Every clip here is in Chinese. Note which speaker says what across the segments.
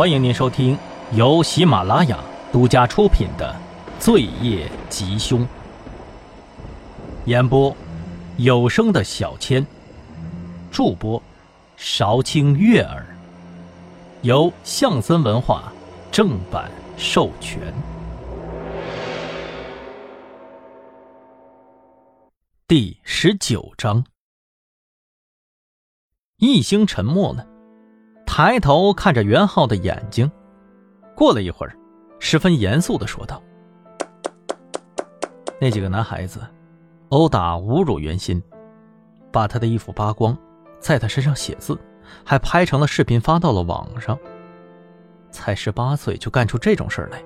Speaker 1: 欢迎您收听由喜马拉雅独家出品的《罪业吉凶》，演播有声的小千，助播韶清悦耳，由象森文化正版授权。第十九章，一星沉默了。抬头看着袁浩的眼睛，过了一会儿，十分严肃的说道：“那几个男孩子殴打、侮辱袁心，把他的衣服扒光，在他身上写字，还拍成了视频发到了网上。才十八岁就干出这种事来，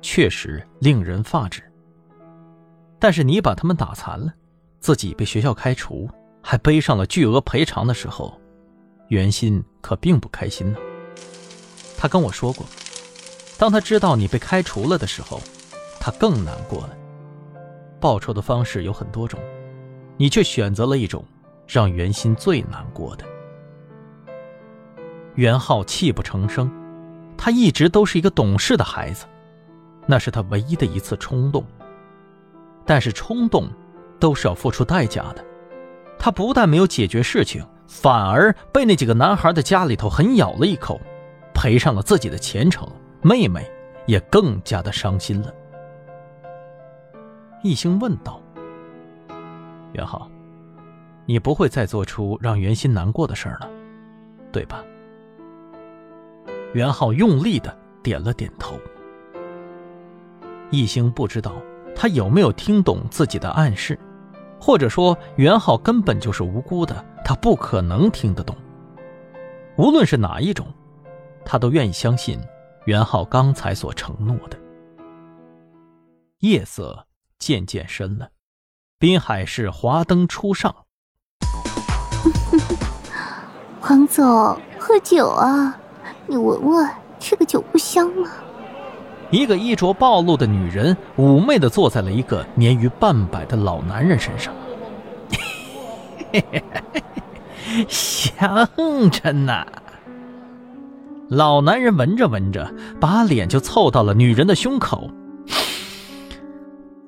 Speaker 1: 确实令人发指。但是你把他们打残了，自己被学校开除，还背上了巨额赔偿的时候。”袁心可并不开心呢。他跟我说过，当他知道你被开除了的时候，他更难过了。报仇的方式有很多种，你却选择了一种让袁心最难过的。袁浩泣不成声，他一直都是一个懂事的孩子，那是他唯一的一次冲动。但是冲动都是要付出代价的，他不但没有解决事情。反而被那几个男孩的家里头狠咬了一口，赔上了自己的前程，妹妹也更加的伤心了。一星问道：“袁浩，你不会再做出让袁心难过的事了，对吧？”袁浩用力的点了点头。一星不知道他有没有听懂自己的暗示。或者说，袁浩根本就是无辜的，他不可能听得懂。无论是哪一种，他都愿意相信袁浩刚才所承诺的。夜色渐渐深了，滨海市华灯初上。
Speaker 2: 黄总，喝酒啊！你闻闻这个酒不香吗？
Speaker 1: 一个衣着暴露的女人妩媚的坐在了一个年逾半百的老男人身上，香着呢。老男人闻着闻着，把脸就凑到了女人的胸口。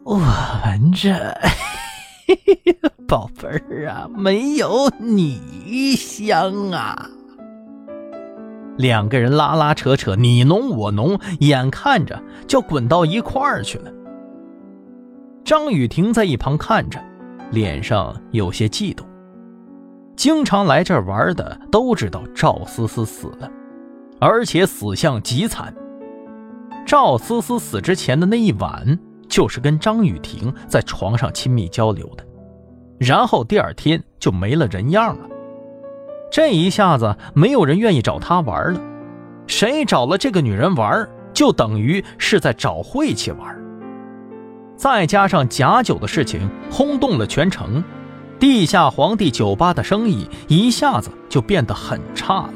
Speaker 1: 我闻着，宝贝儿啊，没有你香啊。两个人拉拉扯扯，你侬我侬，眼看着就滚到一块儿去了。张雨婷在一旁看着，脸上有些嫉妒。经常来这儿玩的都知道赵思思死了，而且死相极惨。赵思思死之前的那一晚，就是跟张雨婷在床上亲密交流的，然后第二天就没了人样了。这一下子，没有人愿意找他玩了。谁找了这个女人玩，就等于是在找晦气玩。再加上假酒的事情轰动了全城，地下皇帝酒吧的生意一下子就变得很差了。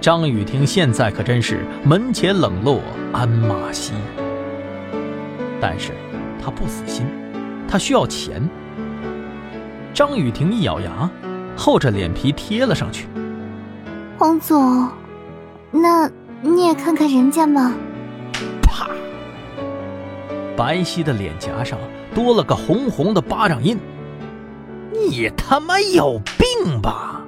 Speaker 1: 张雨婷现在可真是门前冷落鞍马稀。但是，她不死心，她需要钱。张雨婷一咬牙。厚着脸皮贴了上去。
Speaker 2: 黄总，那你也看看人家嘛。
Speaker 1: 啪！白皙的脸颊上多了个红红的巴掌印。你他妈有病吧！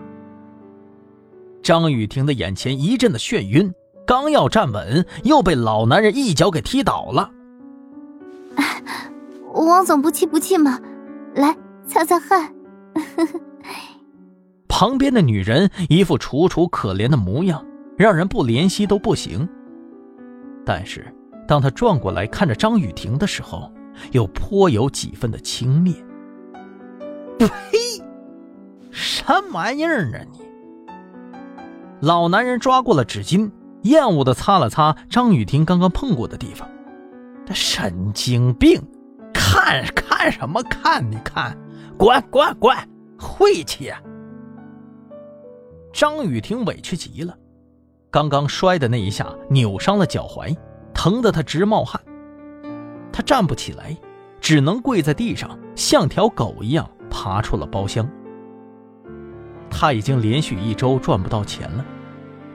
Speaker 1: 张雨婷的眼前一阵的眩晕，刚要站稳，又被老男人一脚给踢倒了。
Speaker 2: 王总不气不气嘛，来擦擦汗。
Speaker 1: 旁边的女人一副楚楚可怜的模样，让人不怜惜都不行。但是，当她转过来看着张雨婷的时候，又颇有几分的轻蔑。呸！什么玩意儿啊你！老男人抓过了纸巾，厌恶的擦了擦张雨婷刚刚碰过的地方。他神经病！看看什么看？你看，滚滚滚！晦气！张雨婷委屈极了，刚刚摔的那一下扭伤了脚踝，疼得她直冒汗。她站不起来，只能跪在地上，像条狗一样爬出了包厢。他已经连续一周赚不到钱了，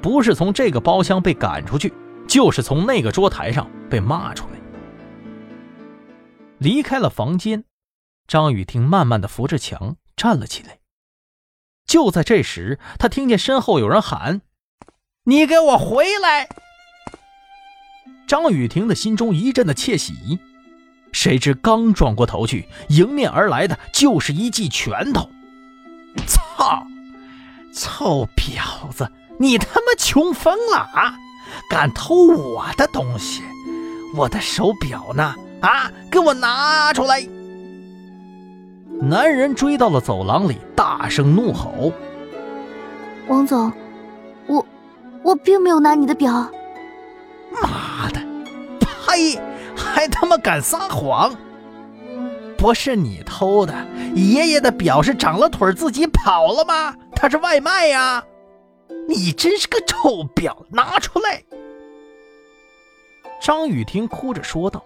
Speaker 1: 不是从这个包厢被赶出去，就是从那个桌台上被骂出来。离开了房间，张雨婷慢慢的扶着墙站了起来。就在这时，他听见身后有人喊：“你给我回来！”张雨婷的心中一阵的窃喜，谁知刚转过头去，迎面而来的就是一记拳头。操！臭婊子，你他妈穷疯了啊！敢偷我的东西，我的手表呢？啊，给我拿出来！男人追到了走廊里，大声怒吼：“
Speaker 2: 王总，我我并没有拿你的表。”
Speaker 1: 妈的！呸！还他妈敢撒谎！不是你偷的，爷爷的表是长了腿自己跑了吗？他是外卖呀！你真是个臭婊，拿出来！张雨婷哭着说道：“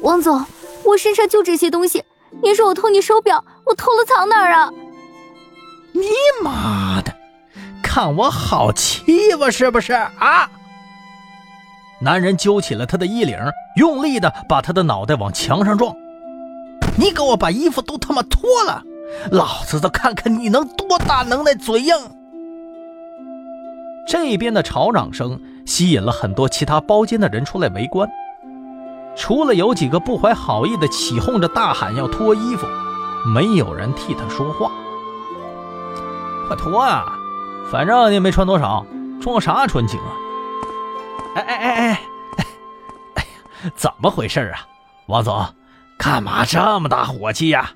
Speaker 2: 王总，我身上就这些东西，你说我偷你手表，我偷了藏哪儿啊？”
Speaker 1: 你妈的，看我好欺负是不是啊？男人揪起了他的衣领，用力的把他的脑袋往墙上撞。你给我把衣服都他妈脱了，老子都看看你能多大能耐，嘴硬！这边的吵嚷声吸引了很多其他包间的人出来围观，除了有几个不怀好意的起哄着大喊要脱衣服，没有人替他说话。快脱啊！反正你也没穿多少，装啥纯情啊？哎哎哎哎，哎呀，怎么回事啊，王总，干嘛这么大火气呀？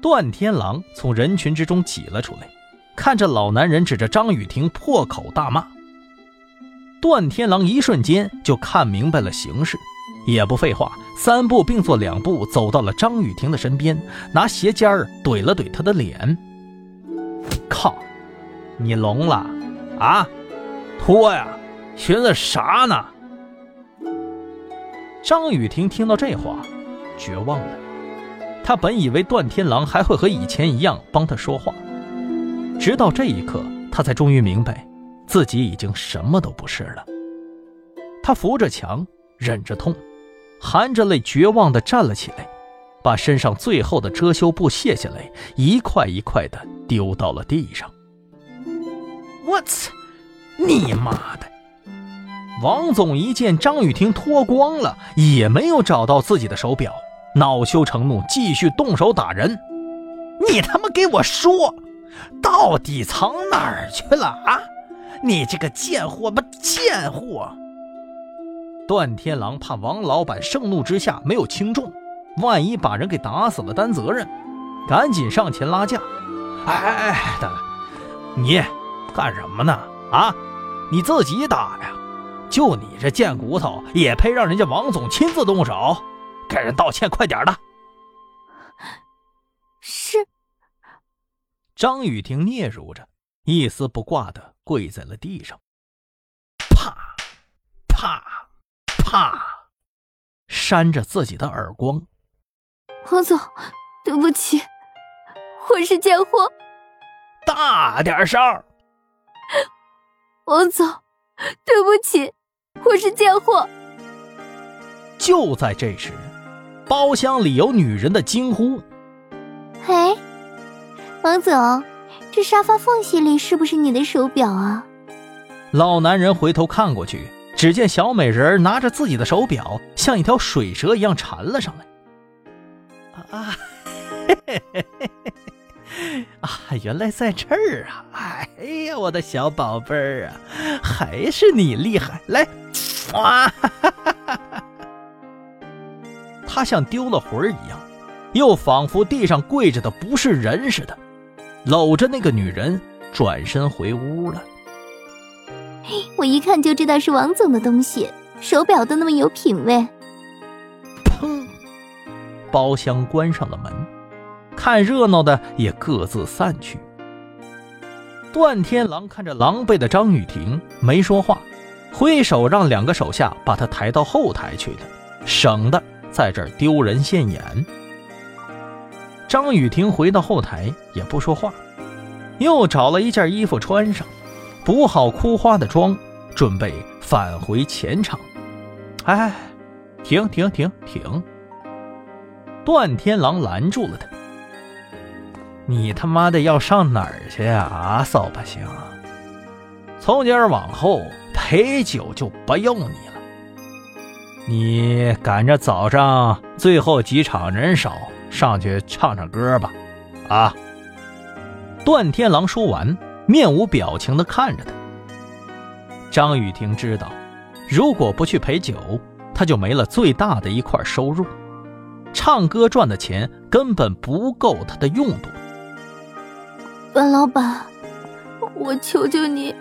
Speaker 1: 段天狼从人群之中挤了出来，看着老男人指着张雨婷破口大骂。段天狼一瞬间就看明白了形势，也不废话，三步并作两步走到了张雨婷的身边，拿鞋尖儿怼了怼她的脸。靠，你聋了啊？脱呀！寻思啥呢？张雨婷听到这话，绝望了。她本以为段天狼还会和以前一样帮她说话，直到这一刻，她才终于明白，自己已经什么都不是了。她扶着墙，忍着痛，含着泪，绝望地站了起来，把身上最后的遮羞布卸下来，一块一块地丢到了地上。我操！你妈的！王总一见张雨婷脱光了，也没有找到自己的手表，恼羞成怒，继续动手打人。你他妈给我说，到底藏哪儿去了啊？你这个贱货吧，贱货！段天狼怕王老板盛怒之下没有轻重，万一把人给打死了担责任，赶紧上前拉架。哎哎哎，大哥，你干什么呢？啊，你自己打呀！就你这贱骨头，也配让人家王总亲自动手？给人道歉，快点的！
Speaker 2: 是。
Speaker 1: 张雨婷嗫嚅着，一丝不挂的跪在了地上。啪，啪，啪，扇着自己的耳光。
Speaker 2: 王总，对不起，我是贱货。
Speaker 1: 大点声！
Speaker 2: 王总，对不起。我是贱货。
Speaker 1: 就在这时，包厢里有女人的惊呼：“
Speaker 2: 哎，王总，这沙发缝隙里是不是你的手表啊？”
Speaker 1: 老男人回头看过去，只见小美人拿着自己的手表，像一条水蛇一样缠了上来。啊，嘿嘿嘿嘿嘿。啊，原来在这儿啊！哎呀，我的小宝贝儿啊，还是你厉害！来，哇！他像丢了魂儿一样，又仿佛地上跪着的不是人似的，搂着那个女人转身回屋了。
Speaker 2: 我一看就知道是王总的东西，手表都那么有品位。
Speaker 1: 砰！包厢关上了门。看热闹的也各自散去。段天狼看着狼狈的张雨婷，没说话，挥手让两个手下把她抬到后台去了，省得在这儿丢人现眼。张雨婷回到后台也不说话，又找了一件衣服穿上，补好哭花的妆，准备返回前场。哎，停停停停！段天狼拦住了他。你他妈的要上哪儿去？啊，扫把星！从今儿往后陪酒就不用你了。你赶着早上最后几场人少，上去唱唱歌吧。啊！段天狼说完，面无表情的看着他。张雨婷知道，如果不去陪酒，他就没了最大的一块收入，唱歌赚的钱根本不够他的用度。
Speaker 2: 本老板，我求求你，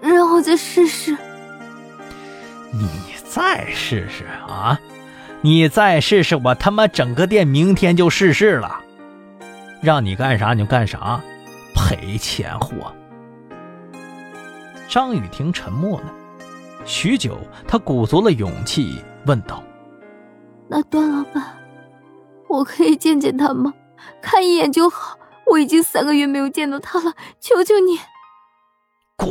Speaker 2: 让我再试试。
Speaker 1: 你再试试啊！你再试试，我他妈整个店明天就逝世了。让你干啥你就干啥，赔钱货。张雨婷沉默了许久，她鼓足了勇气问道：“
Speaker 2: 那段老板，我可以见见他吗？看一眼就好。”我已经三个月没有见到他了，求求你，
Speaker 1: 滚！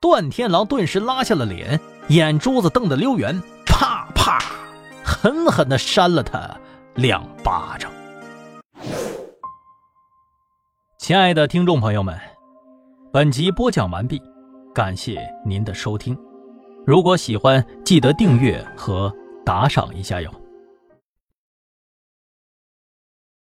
Speaker 1: 段天狼顿时拉下了脸，眼珠子瞪得溜圆，啪啪，狠狠的扇了他两巴掌。亲爱的听众朋友们，本集播讲完毕，感谢您的收听。如果喜欢，记得订阅和打赏一下哟。